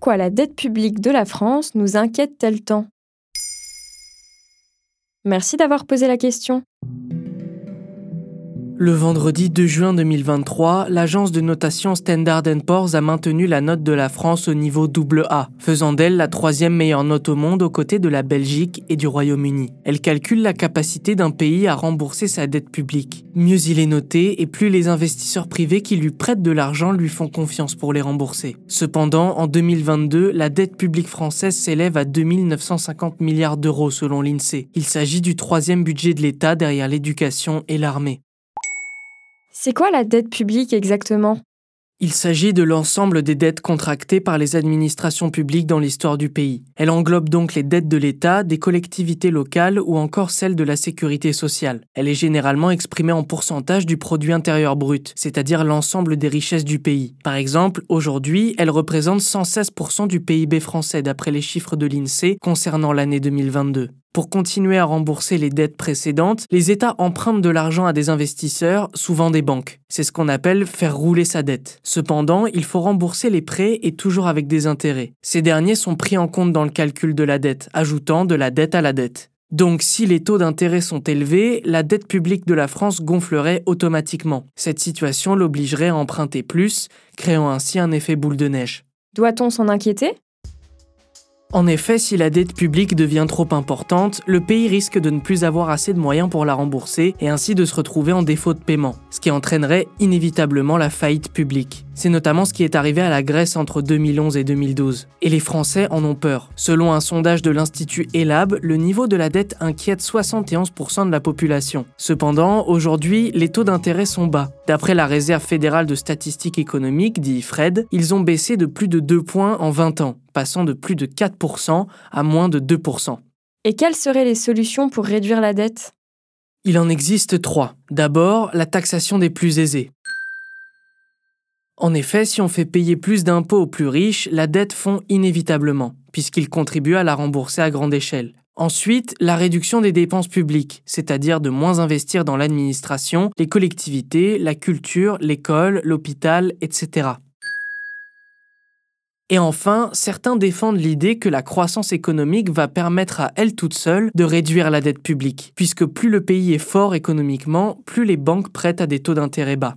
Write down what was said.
Pourquoi la dette publique de la France nous inquiète-t-elle tant? Merci d'avoir posé la question. Le vendredi 2 juin 2023, l'agence de notation Standard Poor's a maintenu la note de la France au niveau AA, faisant d'elle la troisième meilleure note au monde aux côtés de la Belgique et du Royaume-Uni. Elle calcule la capacité d'un pays à rembourser sa dette publique. Mieux il est noté et plus les investisseurs privés qui lui prêtent de l'argent lui font confiance pour les rembourser. Cependant, en 2022, la dette publique française s'élève à 2950 milliards d'euros selon l'INSEE. Il s'agit du troisième budget de l'État derrière l'éducation et l'armée. C'est quoi la dette publique exactement? Il s'agit de l'ensemble des dettes contractées par les administrations publiques dans l'histoire du pays. Elle englobe donc les dettes de l'État, des collectivités locales ou encore celles de la sécurité sociale. Elle est généralement exprimée en pourcentage du produit intérieur brut, c'est-à-dire l'ensemble des richesses du pays. Par exemple, aujourd'hui, elle représente 116% du PIB français d'après les chiffres de l'INSEE concernant l'année 2022. Pour continuer à rembourser les dettes précédentes, les États empruntent de l'argent à des investisseurs, souvent des banques. C'est ce qu'on appelle faire rouler sa dette. Cependant, il faut rembourser les prêts et toujours avec des intérêts. Ces derniers sont pris en compte dans le calcul de la dette, ajoutant de la dette à la dette. Donc si les taux d'intérêt sont élevés, la dette publique de la France gonflerait automatiquement. Cette situation l'obligerait à emprunter plus, créant ainsi un effet boule de neige. Doit-on s'en inquiéter? En effet, si la dette publique devient trop importante, le pays risque de ne plus avoir assez de moyens pour la rembourser et ainsi de se retrouver en défaut de paiement, ce qui entraînerait inévitablement la faillite publique. C'est notamment ce qui est arrivé à la Grèce entre 2011 et 2012. Et les Français en ont peur. Selon un sondage de l'Institut ELAB, le niveau de la dette inquiète 71% de la population. Cependant, aujourd'hui, les taux d'intérêt sont bas. D'après la Réserve fédérale de statistiques économiques, dit FRED, ils ont baissé de plus de 2 points en 20 ans, passant de plus de 4% à moins de 2%. Et quelles seraient les solutions pour réduire la dette? Il en existe trois. D'abord, la taxation des plus aisés. En effet, si on fait payer plus d'impôts aux plus riches, la dette fond inévitablement, puisqu'ils contribuent à la rembourser à grande échelle. Ensuite, la réduction des dépenses publiques, c'est-à-dire de moins investir dans l'administration, les collectivités, la culture, l'école, l'hôpital, etc. Et enfin, certains défendent l'idée que la croissance économique va permettre à elle toute seule de réduire la dette publique, puisque plus le pays est fort économiquement, plus les banques prêtent à des taux d'intérêt bas.